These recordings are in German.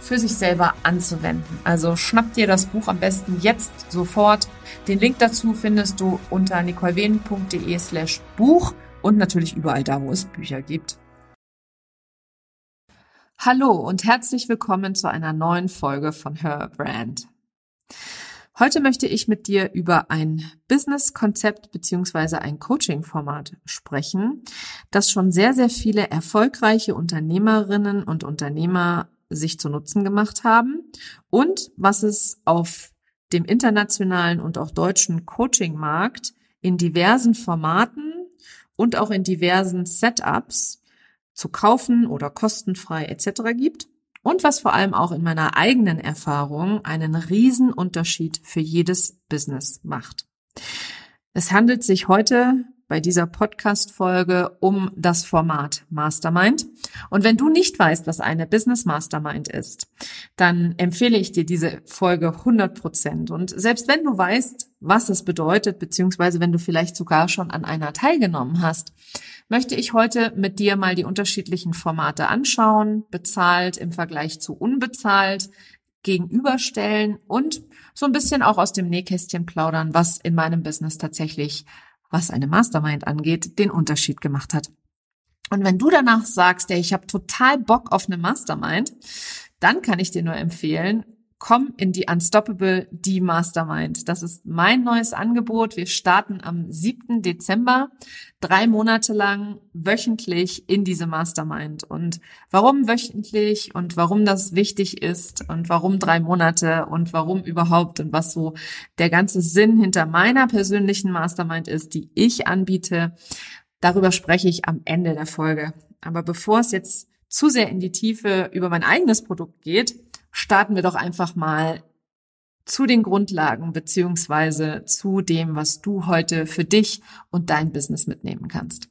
für sich selber anzuwenden. Also schnapp dir das Buch am besten jetzt sofort. Den Link dazu findest du unter nicolewenen.de slash Buch und natürlich überall da, wo es Bücher gibt. Hallo und herzlich willkommen zu einer neuen Folge von Her Brand. Heute möchte ich mit dir über ein Business-Konzept beziehungsweise ein Coaching-Format sprechen, das schon sehr, sehr viele erfolgreiche Unternehmerinnen und Unternehmer sich zu Nutzen gemacht haben und was es auf dem internationalen und auch deutschen Coaching-Markt in diversen Formaten und auch in diversen Setups zu kaufen oder kostenfrei etc. gibt und was vor allem auch in meiner eigenen Erfahrung einen riesen Unterschied für jedes Business macht. Es handelt sich heute bei dieser Podcast-Folge um das Format Mastermind. Und wenn du nicht weißt, was eine Business Mastermind ist, dann empfehle ich dir diese Folge 100 Prozent. Und selbst wenn du weißt, was es bedeutet, beziehungsweise wenn du vielleicht sogar schon an einer teilgenommen hast, möchte ich heute mit dir mal die unterschiedlichen Formate anschauen, bezahlt im Vergleich zu unbezahlt, gegenüberstellen und so ein bisschen auch aus dem Nähkästchen plaudern, was in meinem Business tatsächlich was eine Mastermind angeht, den Unterschied gemacht hat. Und wenn du danach sagst, ey, ich habe total Bock auf eine Mastermind, dann kann ich dir nur empfehlen, komm in die Unstoppable, die Mastermind. Das ist mein neues Angebot. Wir starten am 7. Dezember, drei Monate lang wöchentlich in diese Mastermind. Und warum wöchentlich und warum das wichtig ist und warum drei Monate und warum überhaupt und was so der ganze Sinn hinter meiner persönlichen Mastermind ist, die ich anbiete, darüber spreche ich am Ende der Folge. Aber bevor es jetzt zu sehr in die Tiefe über mein eigenes Produkt geht, starten wir doch einfach mal zu den Grundlagen beziehungsweise zu dem, was du heute für dich und dein Business mitnehmen kannst.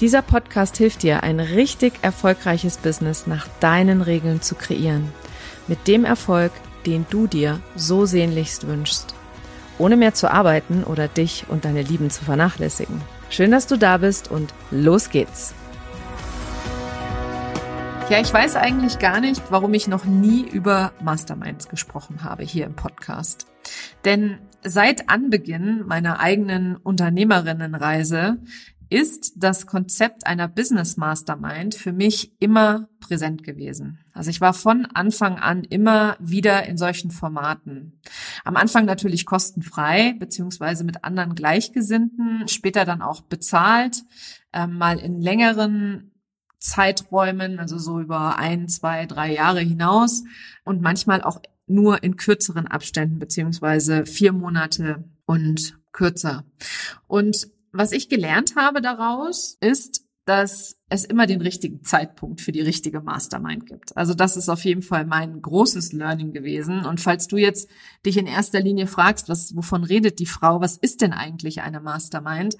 Dieser Podcast hilft dir, ein richtig erfolgreiches Business nach deinen Regeln zu kreieren. Mit dem Erfolg, den du dir so sehnlichst wünschst. Ohne mehr zu arbeiten oder dich und deine Lieben zu vernachlässigen. Schön, dass du da bist und los geht's. Ja, ich weiß eigentlich gar nicht, warum ich noch nie über Masterminds gesprochen habe hier im Podcast. Denn seit Anbeginn meiner eigenen Unternehmerinnenreise ist das Konzept einer Business Mastermind für mich immer präsent gewesen. Also ich war von Anfang an immer wieder in solchen Formaten. Am Anfang natürlich kostenfrei, beziehungsweise mit anderen Gleichgesinnten, später dann auch bezahlt, äh, mal in längeren Zeiträumen, also so über ein, zwei, drei Jahre hinaus und manchmal auch nur in kürzeren Abständen, beziehungsweise vier Monate und kürzer. Und was ich gelernt habe daraus, ist, dass es immer den richtigen Zeitpunkt für die richtige Mastermind gibt. Also das ist auf jeden Fall mein großes Learning gewesen. Und falls du jetzt dich in erster Linie fragst, was, wovon redet die Frau, was ist denn eigentlich eine Mastermind?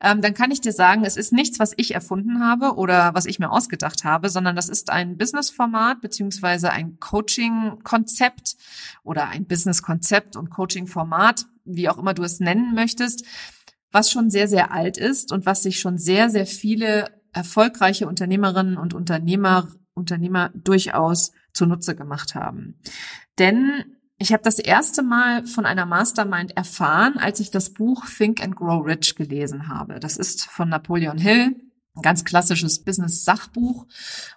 Ähm, dann kann ich dir sagen, es ist nichts, was ich erfunden habe oder was ich mir ausgedacht habe, sondern das ist ein Business-Format beziehungsweise ein Coaching-Konzept oder ein Business-Konzept und Coaching-Format, wie auch immer du es nennen möchtest, was schon sehr, sehr alt ist und was sich schon sehr, sehr viele erfolgreiche Unternehmerinnen und Unternehmer, Unternehmer durchaus zunutze gemacht haben. Denn ich habe das erste Mal von einer Mastermind erfahren, als ich das Buch Think and Grow Rich gelesen habe. Das ist von Napoleon Hill ein ganz klassisches Business-Sachbuch.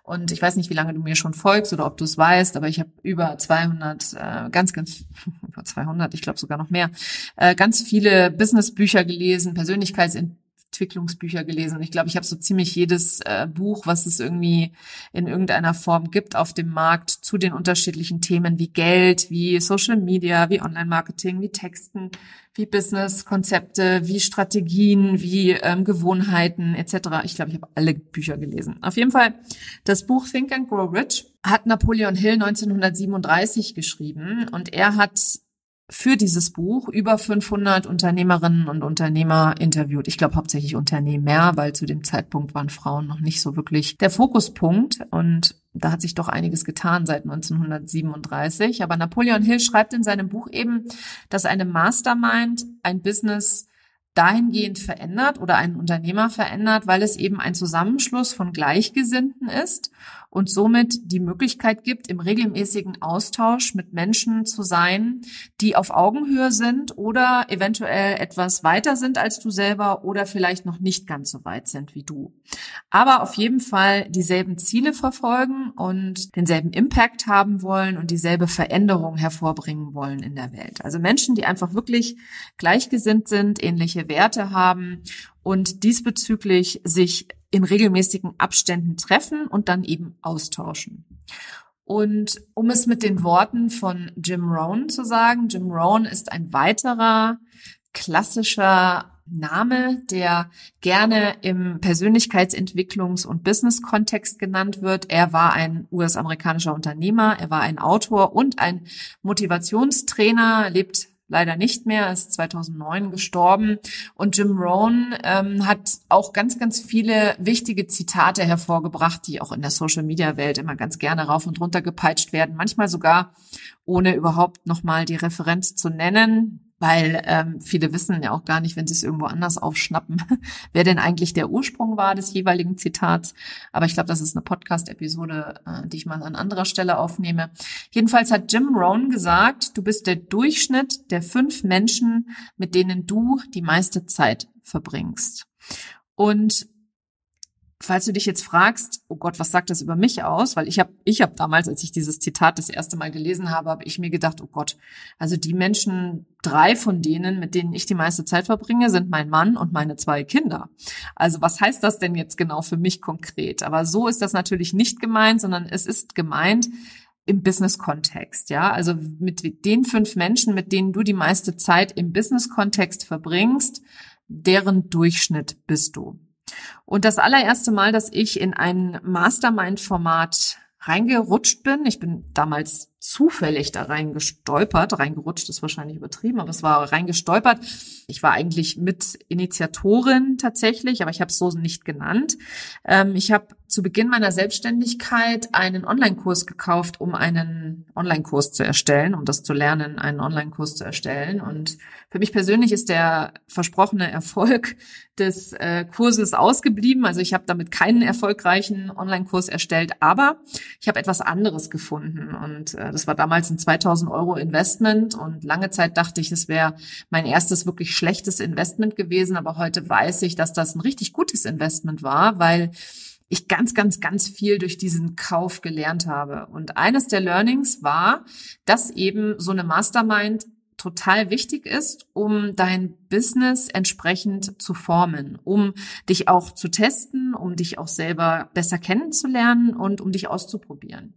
Und ich weiß nicht, wie lange du mir schon folgst oder ob du es weißt, aber ich habe über 200, äh, ganz, ganz, über 200, ich glaube sogar noch mehr, äh, ganz viele Business-Bücher gelesen, Persönlichkeitsentwicklung Entwicklungsbücher gelesen. Ich glaube, ich habe so ziemlich jedes äh, Buch, was es irgendwie in irgendeiner Form gibt auf dem Markt zu den unterschiedlichen Themen wie Geld, wie Social Media, wie Online-Marketing, wie Texten, wie Business-Konzepte, wie Strategien, wie ähm, Gewohnheiten etc. Ich glaube, ich habe alle Bücher gelesen. Auf jeden Fall, das Buch Think and Grow Rich hat Napoleon Hill 1937 geschrieben und er hat für dieses Buch über 500 Unternehmerinnen und Unternehmer interviewt. Ich glaube hauptsächlich Unternehmer, weil zu dem Zeitpunkt waren Frauen noch nicht so wirklich der Fokuspunkt und da hat sich doch einiges getan seit 1937. Aber Napoleon Hill schreibt in seinem Buch eben, dass eine Mastermind ein Business dahingehend verändert oder einen Unternehmer verändert, weil es eben ein Zusammenschluss von Gleichgesinnten ist und somit die Möglichkeit gibt, im regelmäßigen Austausch mit Menschen zu sein, die auf Augenhöhe sind oder eventuell etwas weiter sind als du selber oder vielleicht noch nicht ganz so weit sind wie du. Aber auf jeden Fall dieselben Ziele verfolgen und denselben Impact haben wollen und dieselbe Veränderung hervorbringen wollen in der Welt. Also Menschen, die einfach wirklich gleichgesinnt sind, ähnliche Werte haben und diesbezüglich sich in regelmäßigen Abständen treffen und dann eben austauschen. Und um es mit den Worten von Jim Rohn zu sagen, Jim Rohn ist ein weiterer klassischer Name, der gerne im Persönlichkeitsentwicklungs- und Business-Kontext genannt wird. Er war ein US-amerikanischer Unternehmer, er war ein Autor und ein Motivationstrainer, lebt leider nicht mehr, ist 2009 gestorben. Und Jim Rohn ähm, hat auch ganz, ganz viele wichtige Zitate hervorgebracht, die auch in der Social-Media-Welt immer ganz gerne rauf und runter gepeitscht werden, manchmal sogar ohne überhaupt nochmal die Referenz zu nennen. Weil ähm, viele wissen ja auch gar nicht, wenn sie es irgendwo anders aufschnappen, wer denn eigentlich der Ursprung war des jeweiligen Zitats. Aber ich glaube, das ist eine Podcast-Episode, äh, die ich mal an anderer Stelle aufnehme. Jedenfalls hat Jim Rohn gesagt, du bist der Durchschnitt der fünf Menschen, mit denen du die meiste Zeit verbringst. Und falls du dich jetzt fragst, oh Gott, was sagt das über mich aus? Weil ich habe ich hab damals, als ich dieses Zitat das erste Mal gelesen habe, habe ich mir gedacht, oh Gott, also die Menschen, drei von denen, mit denen ich die meiste Zeit verbringe, sind mein Mann und meine zwei Kinder. Also was heißt das denn jetzt genau für mich konkret? Aber so ist das natürlich nicht gemeint, sondern es ist gemeint, im Business-Kontext, ja. Also mit den fünf Menschen, mit denen du die meiste Zeit im Business-Kontext verbringst, deren Durchschnitt bist du. Und das allererste Mal, dass ich in ein Mastermind-Format reingerutscht bin, ich bin damals zufällig da reingestolpert, reingerutscht ist wahrscheinlich übertrieben, aber es war reingestolpert. Ich war eigentlich mit Initiatorin tatsächlich, aber ich habe es so nicht genannt. Ähm, ich habe zu Beginn meiner Selbstständigkeit einen Online-Kurs gekauft, um einen Online-Kurs zu erstellen, um das zu lernen, einen Online-Kurs zu erstellen. Und für mich persönlich ist der versprochene Erfolg des äh, Kurses ausgeblieben. Also ich habe damit keinen erfolgreichen Online-Kurs erstellt, aber ich habe etwas anderes gefunden. Und äh, das war damals ein 2000 Euro Investment. Und lange Zeit dachte ich, es wäre mein erstes wirklich schlechtes Investment gewesen. Aber heute weiß ich, dass das ein richtig gutes Investment war, weil ich ganz, ganz, ganz viel durch diesen Kauf gelernt habe. Und eines der Learnings war, dass eben so eine Mastermind total wichtig ist, um dein Business entsprechend zu formen, um dich auch zu testen, um dich auch selber besser kennenzulernen und um dich auszuprobieren.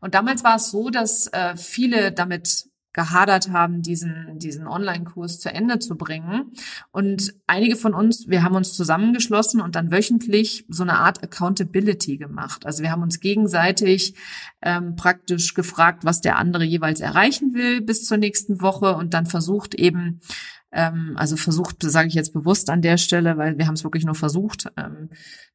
Und damals war es so, dass äh, viele damit gehadert haben, diesen, diesen Online-Kurs zu Ende zu bringen. Und einige von uns, wir haben uns zusammengeschlossen und dann wöchentlich so eine Art Accountability gemacht. Also wir haben uns gegenseitig ähm, praktisch gefragt, was der andere jeweils erreichen will bis zur nächsten Woche und dann versucht eben ähm, also versucht, sage ich jetzt bewusst an der Stelle, weil wir haben es wirklich nur versucht, ähm,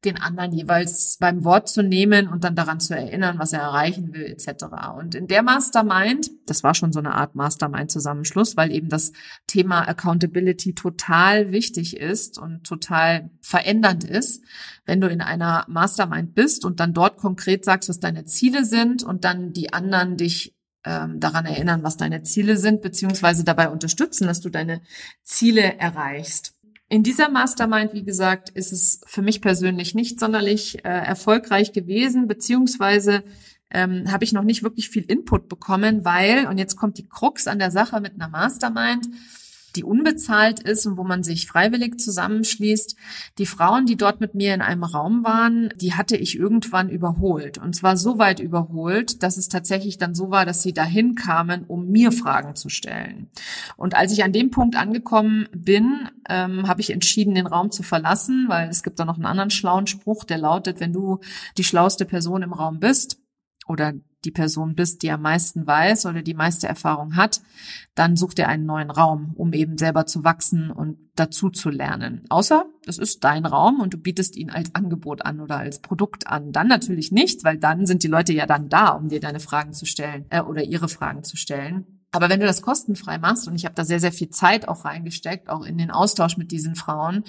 den anderen jeweils beim Wort zu nehmen und dann daran zu erinnern, was er erreichen will, etc. Und in der Mastermind, das war schon so eine Art Mastermind-Zusammenschluss, weil eben das Thema Accountability total wichtig ist und total verändernd ist, wenn du in einer Mastermind bist und dann dort konkret sagst, was deine Ziele sind und dann die anderen dich ähm, daran erinnern, was deine Ziele sind, beziehungsweise dabei unterstützen, dass du deine Ziele erreichst. In dieser Mastermind, wie gesagt, ist es für mich persönlich nicht sonderlich äh, erfolgreich gewesen, beziehungsweise ähm, habe ich noch nicht wirklich viel Input bekommen, weil, und jetzt kommt die Krux an der Sache mit einer Mastermind, die unbezahlt ist und wo man sich freiwillig zusammenschließt. Die Frauen, die dort mit mir in einem Raum waren, die hatte ich irgendwann überholt. Und zwar so weit überholt, dass es tatsächlich dann so war, dass sie dahin kamen, um mir Fragen zu stellen. Und als ich an dem Punkt angekommen bin, ähm, habe ich entschieden, den Raum zu verlassen, weil es gibt da noch einen anderen schlauen Spruch, der lautet, wenn du die schlauste Person im Raum bist, oder die Person bist, die am meisten weiß oder die meiste Erfahrung hat, dann such dir einen neuen Raum, um eben selber zu wachsen und dazu zu lernen. Außer es ist dein Raum und du bietest ihn als Angebot an oder als Produkt an. Dann natürlich nicht, weil dann sind die Leute ja dann da, um dir deine Fragen zu stellen äh, oder ihre Fragen zu stellen. Aber wenn du das kostenfrei machst, und ich habe da sehr, sehr viel Zeit auch reingesteckt, auch in den Austausch mit diesen Frauen,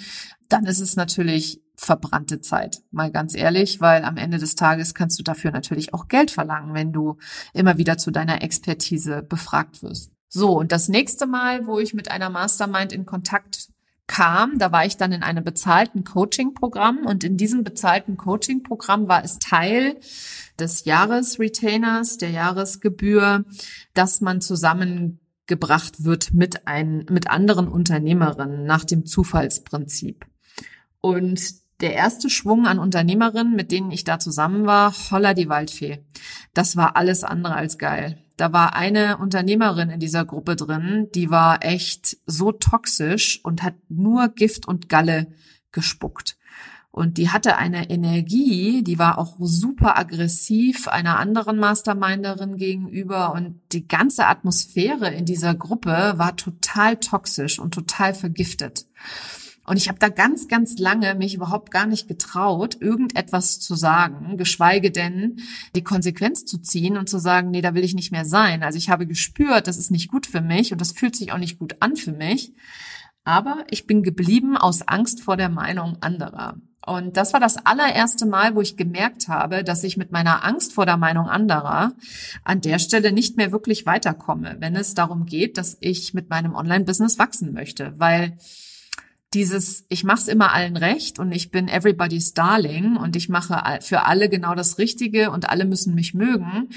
dann ist es natürlich verbrannte Zeit, mal ganz ehrlich, weil am Ende des Tages kannst du dafür natürlich auch Geld verlangen, wenn du immer wieder zu deiner Expertise befragt wirst. So, und das nächste Mal, wo ich mit einer Mastermind in Kontakt kam, da war ich dann in einem bezahlten Coaching-Programm und in diesem bezahlten Coaching-Programm war es Teil des Jahresretainers, der Jahresgebühr, dass man zusammengebracht wird mit, ein, mit anderen Unternehmerinnen nach dem Zufallsprinzip. Und der erste Schwung an Unternehmerinnen, mit denen ich da zusammen war, holla die Waldfee. Das war alles andere als geil. Da war eine Unternehmerin in dieser Gruppe drin, die war echt so toxisch und hat nur Gift und Galle gespuckt. Und die hatte eine Energie, die war auch super aggressiv einer anderen Masterminderin gegenüber und die ganze Atmosphäre in dieser Gruppe war total toxisch und total vergiftet. Und ich habe da ganz, ganz lange mich überhaupt gar nicht getraut, irgendetwas zu sagen, geschweige denn die Konsequenz zu ziehen und zu sagen, nee, da will ich nicht mehr sein. Also ich habe gespürt, das ist nicht gut für mich und das fühlt sich auch nicht gut an für mich. Aber ich bin geblieben aus Angst vor der Meinung anderer. Und das war das allererste Mal, wo ich gemerkt habe, dass ich mit meiner Angst vor der Meinung anderer an der Stelle nicht mehr wirklich weiterkomme, wenn es darum geht, dass ich mit meinem Online-Business wachsen möchte. Weil dieses, ich mache es immer allen recht und ich bin everybody's darling und ich mache für alle genau das Richtige und alle müssen mich mögen,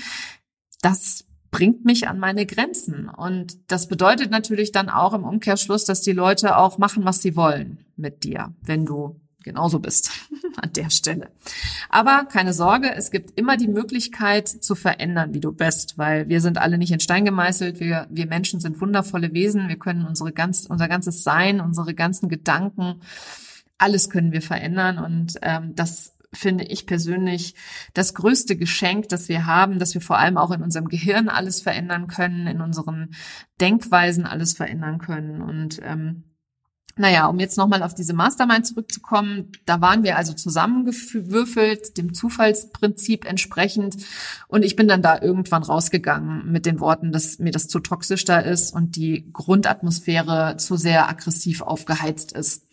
das bringt mich an meine Grenzen. Und das bedeutet natürlich dann auch im Umkehrschluss, dass die Leute auch machen, was sie wollen mit dir, wenn du genauso bist an der Stelle. Aber keine Sorge, es gibt immer die Möglichkeit zu verändern, wie du bist, weil wir sind alle nicht in Stein gemeißelt. Wir, wir Menschen sind wundervolle Wesen. Wir können unsere ganz, unser ganzes Sein, unsere ganzen Gedanken, alles können wir verändern und ähm, das finde ich persönlich das größte Geschenk, das wir haben, dass wir vor allem auch in unserem Gehirn alles verändern können, in unseren Denkweisen alles verändern können und ähm, naja, um jetzt nochmal auf diese Mastermind zurückzukommen, da waren wir also zusammengewürfelt, dem Zufallsprinzip entsprechend. Und ich bin dann da irgendwann rausgegangen mit den Worten, dass mir das zu toxisch da ist und die Grundatmosphäre zu sehr aggressiv aufgeheizt ist.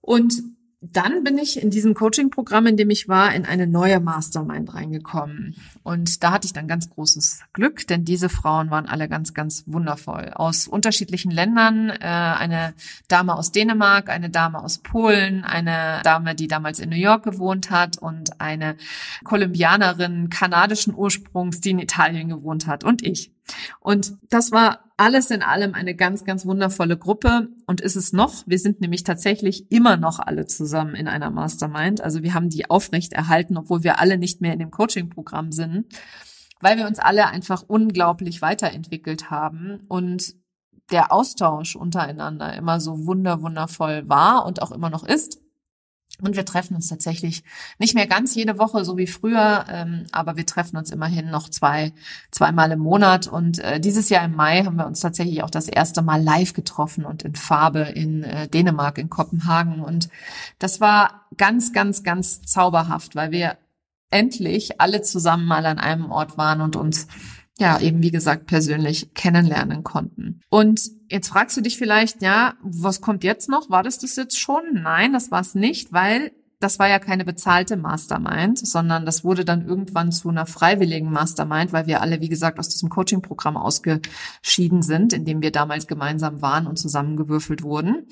Und dann bin ich in diesem Coaching-Programm, in dem ich war, in eine neue Mastermind reingekommen. Und da hatte ich dann ganz großes Glück, denn diese Frauen waren alle ganz, ganz wundervoll. Aus unterschiedlichen Ländern. Äh, eine Dame aus Dänemark, eine Dame aus Polen, eine Dame, die damals in New York gewohnt hat und eine Kolumbianerin kanadischen Ursprungs, die in Italien gewohnt hat und ich. Und das war alles in allem eine ganz, ganz wundervolle Gruppe und ist es noch. Wir sind nämlich tatsächlich immer noch alle zusammen in einer Mastermind. Also wir haben die aufrecht erhalten, obwohl wir alle nicht mehr in dem Coaching-Programm sind, weil wir uns alle einfach unglaublich weiterentwickelt haben und der Austausch untereinander immer so wunder, wundervoll war und auch immer noch ist. Und wir treffen uns tatsächlich nicht mehr ganz jede Woche, so wie früher, ähm, aber wir treffen uns immerhin noch zwei, zweimal im Monat. Und äh, dieses Jahr im Mai haben wir uns tatsächlich auch das erste Mal live getroffen und in Farbe in äh, Dänemark, in Kopenhagen. Und das war ganz, ganz, ganz zauberhaft, weil wir endlich alle zusammen mal an einem Ort waren und uns ja, eben wie gesagt, persönlich kennenlernen konnten. Und jetzt fragst du dich vielleicht, ja, was kommt jetzt noch? War das das jetzt schon? Nein, das war es nicht, weil das war ja keine bezahlte Mastermind, sondern das wurde dann irgendwann zu einer freiwilligen Mastermind, weil wir alle, wie gesagt, aus diesem Coaching-Programm ausgeschieden sind, in dem wir damals gemeinsam waren und zusammengewürfelt wurden.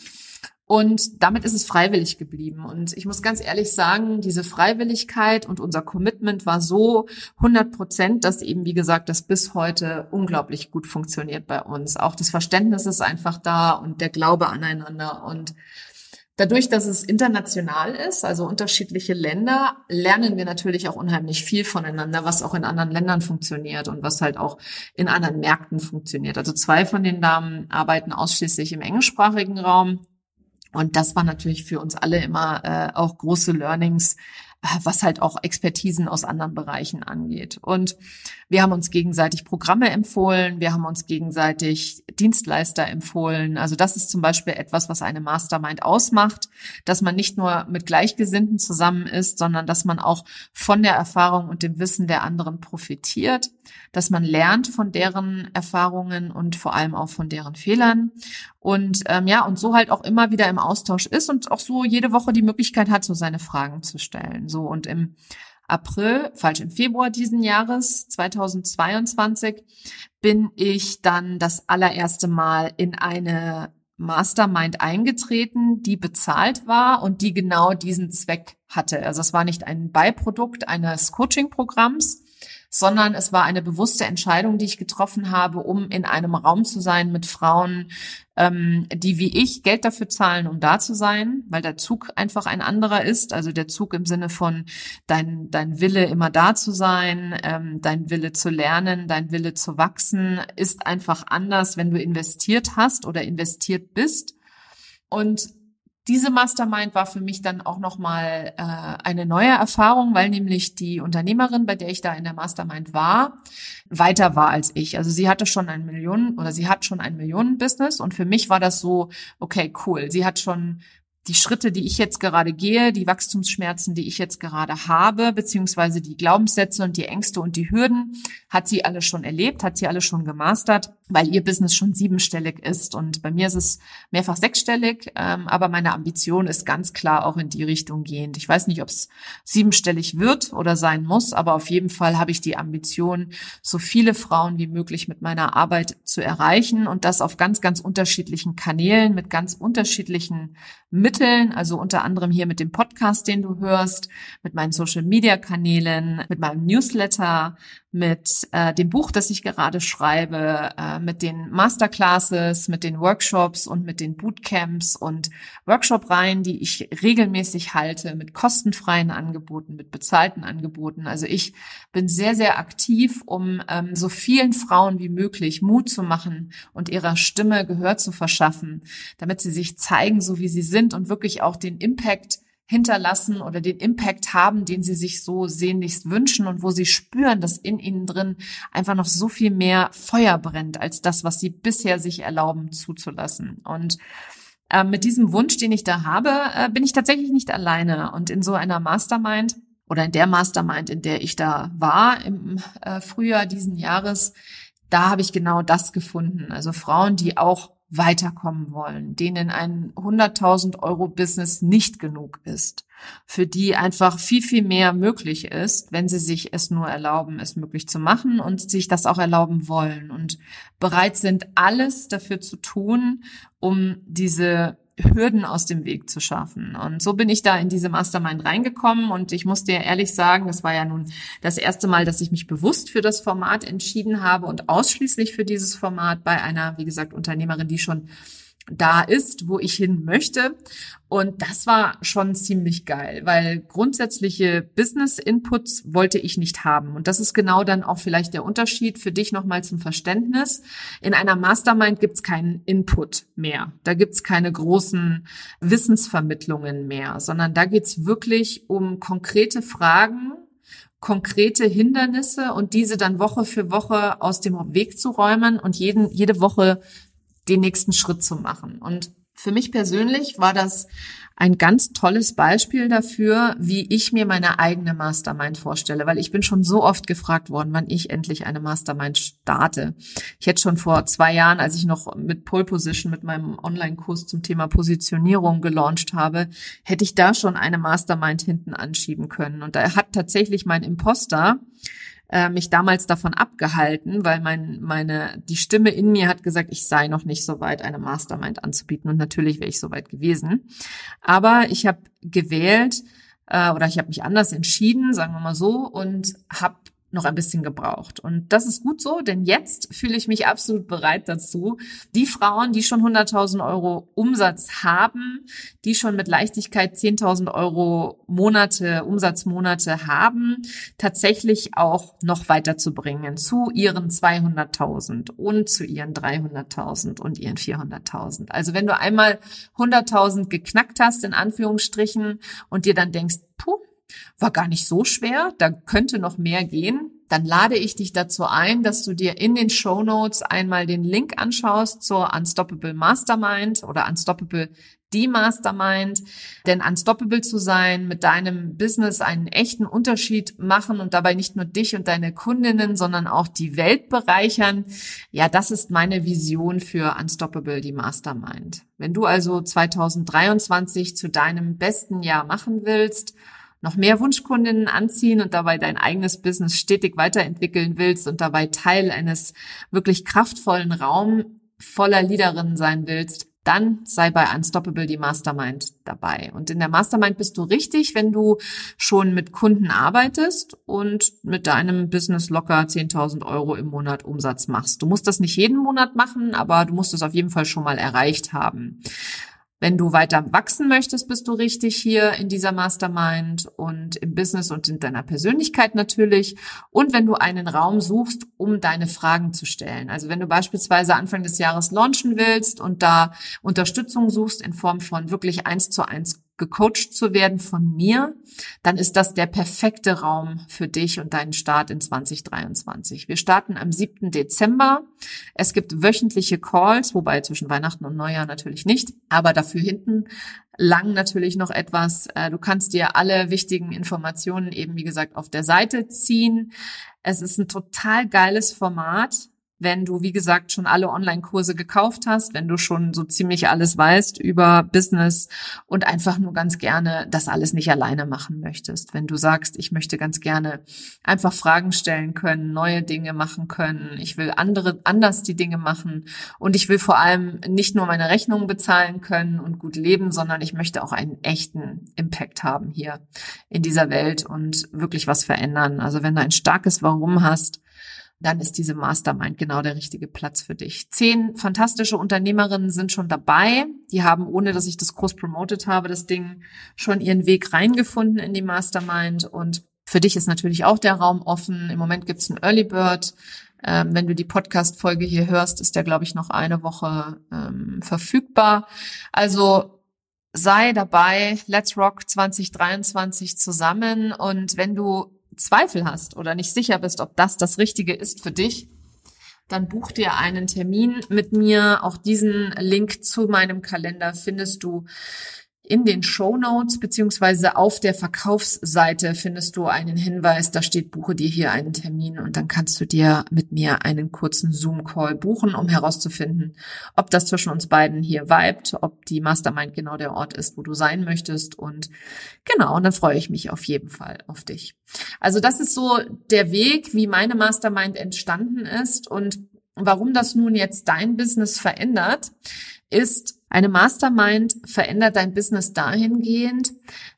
Und damit ist es freiwillig geblieben. Und ich muss ganz ehrlich sagen, diese Freiwilligkeit und unser Commitment war so 100 Prozent, dass eben, wie gesagt, das bis heute unglaublich gut funktioniert bei uns. Auch das Verständnis ist einfach da und der Glaube aneinander. Und dadurch, dass es international ist, also unterschiedliche Länder, lernen wir natürlich auch unheimlich viel voneinander, was auch in anderen Ländern funktioniert und was halt auch in anderen Märkten funktioniert. Also zwei von den Damen arbeiten ausschließlich im englischsprachigen Raum und das war natürlich für uns alle immer äh, auch große Learnings, was halt auch Expertisen aus anderen Bereichen angeht. Und wir haben uns gegenseitig Programme empfohlen, wir haben uns gegenseitig Dienstleister empfohlen. Also das ist zum Beispiel etwas, was eine Mastermind ausmacht, dass man nicht nur mit Gleichgesinnten zusammen ist, sondern dass man auch von der Erfahrung und dem Wissen der anderen profitiert, dass man lernt von deren Erfahrungen und vor allem auch von deren Fehlern und ähm, ja, und so halt auch immer wieder im Austausch ist und auch so jede Woche die Möglichkeit hat, so seine Fragen zu stellen. So und im April, falsch, im Februar diesen Jahres, 2022, bin ich dann das allererste Mal in eine Mastermind eingetreten, die bezahlt war und die genau diesen Zweck hatte. Also es war nicht ein Beiprodukt eines Coaching-Programms, sondern es war eine bewusste Entscheidung, die ich getroffen habe, um in einem Raum zu sein mit Frauen, ähm, die wie ich Geld dafür zahlen, um da zu sein, weil der Zug einfach ein anderer ist. Also der Zug im Sinne von dein, dein Wille immer da zu sein, ähm, dein Wille zu lernen, dein Wille zu wachsen, ist einfach anders, wenn du investiert hast oder investiert bist. Und diese Mastermind war für mich dann auch nochmal äh, eine neue Erfahrung, weil nämlich die Unternehmerin, bei der ich da in der Mastermind war, weiter war als ich. Also sie hatte schon ein Millionen oder sie hat schon ein Millionenbusiness und für mich war das so, okay, cool. Sie hat schon die Schritte, die ich jetzt gerade gehe, die Wachstumsschmerzen, die ich jetzt gerade habe, beziehungsweise die Glaubenssätze und die Ängste und die Hürden, hat sie alle schon erlebt, hat sie alle schon gemastert, weil ihr Business schon siebenstellig ist. Und bei mir ist es mehrfach sechsstellig, ähm, aber meine Ambition ist ganz klar auch in die Richtung gehend. Ich weiß nicht, ob es siebenstellig wird oder sein muss, aber auf jeden Fall habe ich die Ambition, so viele Frauen wie möglich mit meiner Arbeit zu erreichen und das auf ganz, ganz unterschiedlichen Kanälen, mit ganz unterschiedlichen Mitteln, also unter anderem hier mit dem Podcast, den du hörst, mit meinen Social-Media-Kanälen, mit meinem Newsletter, mit äh, dem Buch, das ich gerade schreibe, äh, mit den Masterclasses, mit den Workshops und mit den Bootcamps und Workshop-Reihen, die ich regelmäßig halte, mit kostenfreien Angeboten, mit bezahlten Angeboten. Also ich bin sehr, sehr aktiv, um ähm, so vielen Frauen wie möglich Mut zu machen und ihrer Stimme Gehör zu verschaffen, damit sie sich zeigen, so wie sie sind und wirklich auch den Impact hinterlassen oder den Impact haben, den sie sich so sehnlichst wünschen und wo sie spüren, dass in ihnen drin einfach noch so viel mehr Feuer brennt als das, was sie bisher sich erlauben zuzulassen. Und äh, mit diesem Wunsch, den ich da habe, äh, bin ich tatsächlich nicht alleine. Und in so einer Mastermind oder in der Mastermind, in der ich da war im äh, Frühjahr diesen Jahres, da habe ich genau das gefunden. Also Frauen, die auch weiterkommen wollen, denen ein 100.000 Euro Business nicht genug ist, für die einfach viel, viel mehr möglich ist, wenn sie sich es nur erlauben, es möglich zu machen und sich das auch erlauben wollen und bereit sind, alles dafür zu tun, um diese Hürden aus dem Weg zu schaffen. Und so bin ich da in diese Mastermind reingekommen und ich muss dir ehrlich sagen, das war ja nun das erste Mal, dass ich mich bewusst für das Format entschieden habe und ausschließlich für dieses Format bei einer, wie gesagt, Unternehmerin, die schon da ist, wo ich hin möchte. Und das war schon ziemlich geil, weil grundsätzliche Business-Inputs wollte ich nicht haben. Und das ist genau dann auch vielleicht der Unterschied für dich nochmal zum Verständnis. In einer Mastermind gibt's keinen Input mehr. Da gibt's keine großen Wissensvermittlungen mehr, sondern da geht's wirklich um konkrete Fragen, konkrete Hindernisse und diese dann Woche für Woche aus dem Weg zu räumen und jeden, jede Woche den nächsten Schritt zu machen. Und für mich persönlich war das ein ganz tolles Beispiel dafür, wie ich mir meine eigene Mastermind vorstelle, weil ich bin schon so oft gefragt worden, wann ich endlich eine Mastermind starte. Ich hätte schon vor zwei Jahren, als ich noch mit Pole Position, mit meinem Online-Kurs zum Thema Positionierung gelauncht habe, hätte ich da schon eine Mastermind hinten anschieben können. Und da hat tatsächlich mein Imposter äh, mich damals davon abgehalten, weil mein, meine, die Stimme in mir hat gesagt, ich sei noch nicht so weit, eine Mastermind anzubieten. Und natürlich wäre ich so weit gewesen. Aber ich habe gewählt, äh, oder ich habe mich anders entschieden, sagen wir mal so, und habe noch ein bisschen gebraucht. Und das ist gut so, denn jetzt fühle ich mich absolut bereit dazu, die Frauen, die schon 100.000 Euro Umsatz haben, die schon mit Leichtigkeit 10.000 Euro Monate, Umsatzmonate haben, tatsächlich auch noch weiterzubringen zu ihren 200.000 und zu ihren 300.000 und ihren 400.000. Also wenn du einmal 100.000 geknackt hast, in Anführungsstrichen, und dir dann denkst, puh, war gar nicht so schwer, da könnte noch mehr gehen, dann lade ich dich dazu ein, dass du dir in den Show Notes einmal den Link anschaust zur Unstoppable Mastermind oder Unstoppable die Mastermind. Denn unstoppable zu sein, mit deinem Business einen echten Unterschied machen und dabei nicht nur dich und deine Kundinnen, sondern auch die Welt bereichern. Ja, das ist meine Vision für Unstoppable, die Mastermind. Wenn du also 2023 zu deinem besten Jahr machen willst, noch mehr Wunschkundinnen anziehen und dabei dein eigenes Business stetig weiterentwickeln willst und dabei Teil eines wirklich kraftvollen Raum voller Leaderinnen sein willst, dann sei bei Unstoppable die Mastermind dabei. Und in der Mastermind bist du richtig, wenn du schon mit Kunden arbeitest und mit deinem Business locker 10.000 Euro im Monat Umsatz machst. Du musst das nicht jeden Monat machen, aber du musst es auf jeden Fall schon mal erreicht haben. Wenn du weiter wachsen möchtest, bist du richtig hier in dieser Mastermind und im Business und in deiner Persönlichkeit natürlich. Und wenn du einen Raum suchst, um deine Fragen zu stellen. Also wenn du beispielsweise Anfang des Jahres launchen willst und da Unterstützung suchst in Form von wirklich eins zu eins gecoacht zu werden von mir, dann ist das der perfekte Raum für dich und deinen Start in 2023. Wir starten am 7. Dezember. Es gibt wöchentliche Calls, wobei zwischen Weihnachten und Neujahr natürlich nicht, aber dafür hinten lang natürlich noch etwas. Äh, du kannst dir alle wichtigen Informationen eben, wie gesagt, auf der Seite ziehen. Es ist ein total geiles Format wenn du, wie gesagt, schon alle Online-Kurse gekauft hast, wenn du schon so ziemlich alles weißt über Business und einfach nur ganz gerne das alles nicht alleine machen möchtest. Wenn du sagst, ich möchte ganz gerne einfach Fragen stellen können, neue Dinge machen können, ich will andere, anders die Dinge machen und ich will vor allem nicht nur meine Rechnungen bezahlen können und gut leben, sondern ich möchte auch einen echten Impact haben hier in dieser Welt und wirklich was verändern. Also wenn du ein starkes Warum hast, dann ist diese Mastermind genau der richtige Platz für dich. Zehn fantastische Unternehmerinnen sind schon dabei. Die haben, ohne dass ich das groß promotet habe, das Ding schon ihren Weg reingefunden in die Mastermind. Und für dich ist natürlich auch der Raum offen. Im Moment gibt es einen Early Bird. Ähm, wenn du die Podcast-Folge hier hörst, ist der, glaube ich, noch eine Woche ähm, verfügbar. Also sei dabei. Let's Rock 2023 zusammen. Und wenn du Zweifel hast oder nicht sicher bist, ob das das Richtige ist für dich, dann buch dir einen Termin mit mir. Auch diesen Link zu meinem Kalender findest du in den Show Notes beziehungsweise auf der Verkaufsseite findest du einen Hinweis, da steht, buche dir hier einen Termin und dann kannst du dir mit mir einen kurzen Zoom-Call buchen, um herauszufinden, ob das zwischen uns beiden hier vibet, ob die Mastermind genau der Ort ist, wo du sein möchtest. Und genau, und dann freue ich mich auf jeden Fall auf dich. Also das ist so der Weg, wie meine Mastermind entstanden ist und warum das nun jetzt dein Business verändert, ist, eine Mastermind verändert dein Business dahingehend,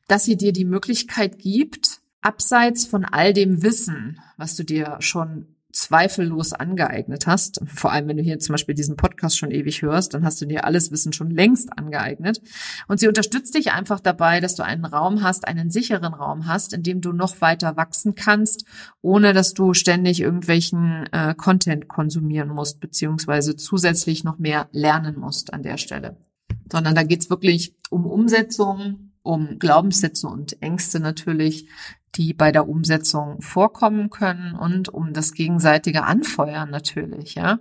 dass sie dir die Möglichkeit gibt, abseits von all dem Wissen, was du dir schon zweifellos angeeignet hast. Vor allem, wenn du hier zum Beispiel diesen Podcast schon ewig hörst, dann hast du dir alles Wissen schon längst angeeignet. Und sie unterstützt dich einfach dabei, dass du einen Raum hast, einen sicheren Raum hast, in dem du noch weiter wachsen kannst, ohne dass du ständig irgendwelchen äh, Content konsumieren musst, beziehungsweise zusätzlich noch mehr lernen musst an der Stelle. Sondern da geht's wirklich um Umsetzung, um Glaubenssätze und Ängste natürlich, die bei der Umsetzung vorkommen können und um das gegenseitige Anfeuern natürlich, ja.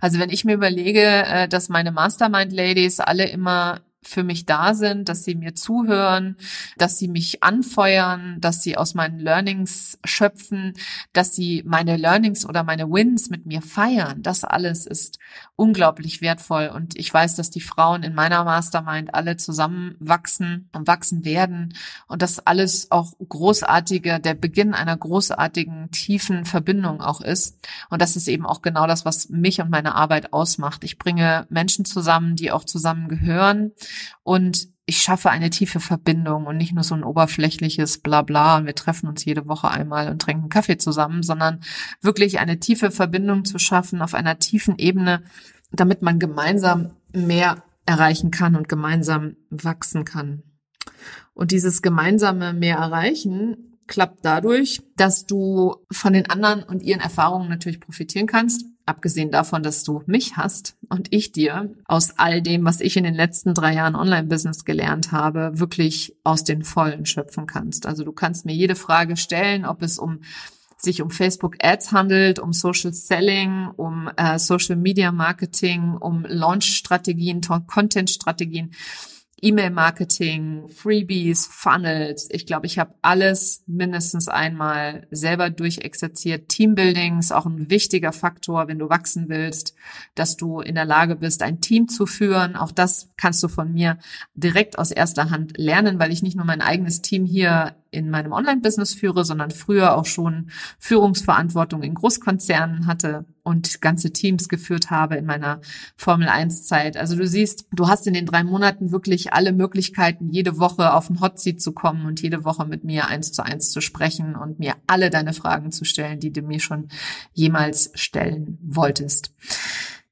Also wenn ich mir überlege, äh, dass meine Mastermind Ladies alle immer für mich da sind, dass sie mir zuhören, dass sie mich anfeuern, dass sie aus meinen Learnings schöpfen, dass sie meine Learnings oder meine Wins mit mir feiern. Das alles ist unglaublich wertvoll und ich weiß, dass die Frauen in meiner Mastermind alle zusammenwachsen und wachsen werden und das alles auch großartige, der Beginn einer großartigen, tiefen Verbindung auch ist. Und das ist eben auch genau das, was mich und meine Arbeit ausmacht. Ich bringe Menschen zusammen, die auch zusammengehören und ich schaffe eine tiefe Verbindung und nicht nur so ein oberflächliches Blabla und wir treffen uns jede Woche einmal und trinken Kaffee zusammen, sondern wirklich eine tiefe Verbindung zu schaffen auf einer tiefen Ebene, damit man gemeinsam mehr erreichen kann und gemeinsam wachsen kann. Und dieses gemeinsame mehr erreichen klappt dadurch, dass du von den anderen und ihren Erfahrungen natürlich profitieren kannst abgesehen davon, dass du mich hast und ich dir aus all dem, was ich in den letzten drei Jahren Online-Business gelernt habe, wirklich aus den Vollen schöpfen kannst. Also du kannst mir jede Frage stellen, ob es um sich um Facebook Ads handelt, um Social Selling, um äh, Social Media Marketing, um Launch Strategien, Content Strategien. E-Mail-Marketing, Freebies, Funnels. Ich glaube, ich habe alles mindestens einmal selber durchexerziert. Teambuilding ist auch ein wichtiger Faktor, wenn du wachsen willst, dass du in der Lage bist, ein Team zu führen. Auch das kannst du von mir direkt aus erster Hand lernen, weil ich nicht nur mein eigenes Team hier in meinem Online-Business führe, sondern früher auch schon Führungsverantwortung in Großkonzernen hatte und ganze Teams geführt habe in meiner Formel 1 Zeit. Also du siehst, du hast in den drei Monaten wirklich alle Möglichkeiten, jede Woche auf den Hot Seat zu kommen und jede Woche mit mir eins zu eins zu sprechen und mir alle deine Fragen zu stellen, die du mir schon jemals stellen wolltest.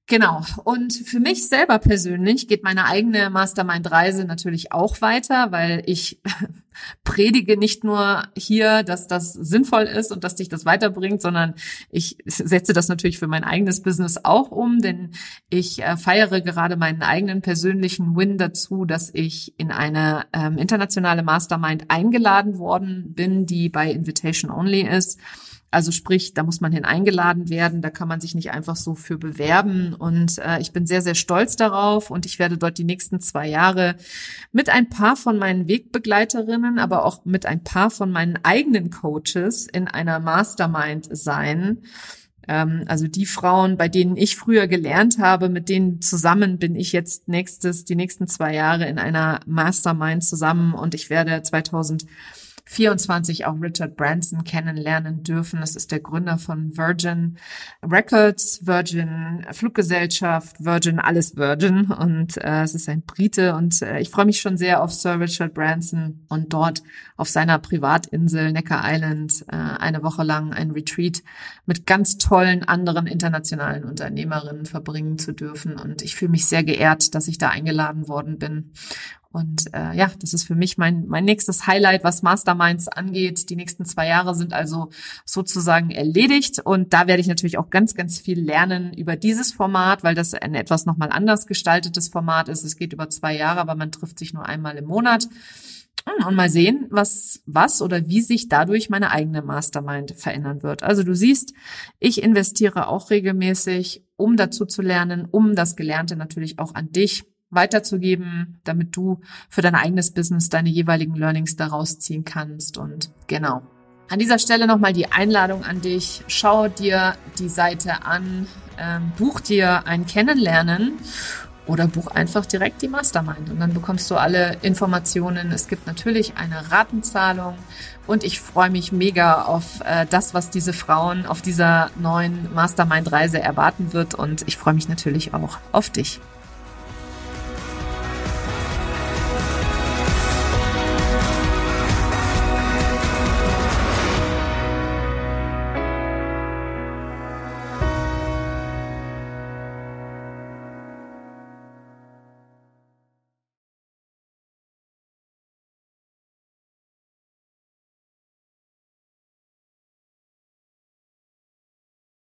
Genau. Und für mich selber persönlich geht meine eigene Mastermind-Reise natürlich auch weiter, weil ich predige nicht nur hier, dass das sinnvoll ist und dass dich das weiterbringt, sondern ich setze das natürlich für mein eigenes Business auch um, denn ich äh, feiere gerade meinen eigenen persönlichen Win dazu, dass ich in eine ähm, internationale Mastermind eingeladen worden bin, die bei Invitation Only ist. Also sprich, da muss man hin eingeladen werden, da kann man sich nicht einfach so für bewerben. Und äh, ich bin sehr, sehr stolz darauf und ich werde dort die nächsten zwei Jahre mit ein paar von meinen Wegbegleiterinnen, aber auch mit ein paar von meinen eigenen Coaches in einer Mastermind sein. Ähm, also die Frauen, bei denen ich früher gelernt habe, mit denen zusammen bin ich jetzt nächstes, die nächsten zwei Jahre in einer Mastermind zusammen und ich werde 2000 24 auch Richard Branson kennenlernen dürfen. Das ist der Gründer von Virgin Records, Virgin Fluggesellschaft, Virgin alles Virgin. Und äh, es ist ein Brite. Und äh, ich freue mich schon sehr auf Sir Richard Branson und dort auf seiner Privatinsel Necker Island äh, eine Woche lang ein Retreat mit ganz tollen anderen internationalen Unternehmerinnen verbringen zu dürfen. Und ich fühle mich sehr geehrt, dass ich da eingeladen worden bin und äh, ja, das ist für mich mein, mein nächstes Highlight, was Masterminds angeht. Die nächsten zwei Jahre sind also sozusagen erledigt. Und da werde ich natürlich auch ganz, ganz viel lernen über dieses Format, weil das ein etwas nochmal anders gestaltetes Format ist. Es geht über zwei Jahre, aber man trifft sich nur einmal im Monat. Und mal sehen, was, was oder wie sich dadurch meine eigene Mastermind verändern wird. Also du siehst, ich investiere auch regelmäßig, um dazu zu lernen, um das Gelernte natürlich auch an dich weiterzugeben, damit du für dein eigenes Business deine jeweiligen Learnings daraus ziehen kannst. Und genau. An dieser Stelle nochmal die Einladung an dich. Schau dir die Seite an, ähm, buch dir ein Kennenlernen oder buch einfach direkt die Mastermind und dann bekommst du alle Informationen. Es gibt natürlich eine Ratenzahlung und ich freue mich mega auf äh, das, was diese Frauen auf dieser neuen Mastermind-Reise erwarten wird und ich freue mich natürlich auch auf dich.